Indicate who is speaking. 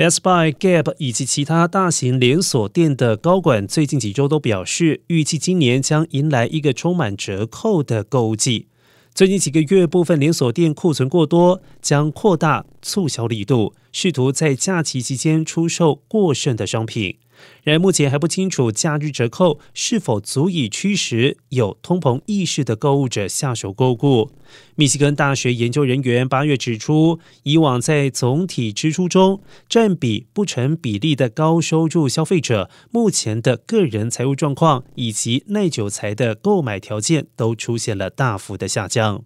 Speaker 1: Best Buy、Gap 以及其他大型连锁店的高管最近几周都表示，预计今年将迎来一个充满折扣的购物季。最近几个月，部分连锁店库存过多，将扩大促销力度，试图在假期期间出售过剩的商品。然而，目前还不清楚假日折扣是否足以驱使有通膨意识的购物者下手购物。密西根大学研究人员八月指出，以往在总体支出中占比不成比例的高收入消费者，目前的个人财务状况以及耐久财的购买条件都出现了大幅的下降。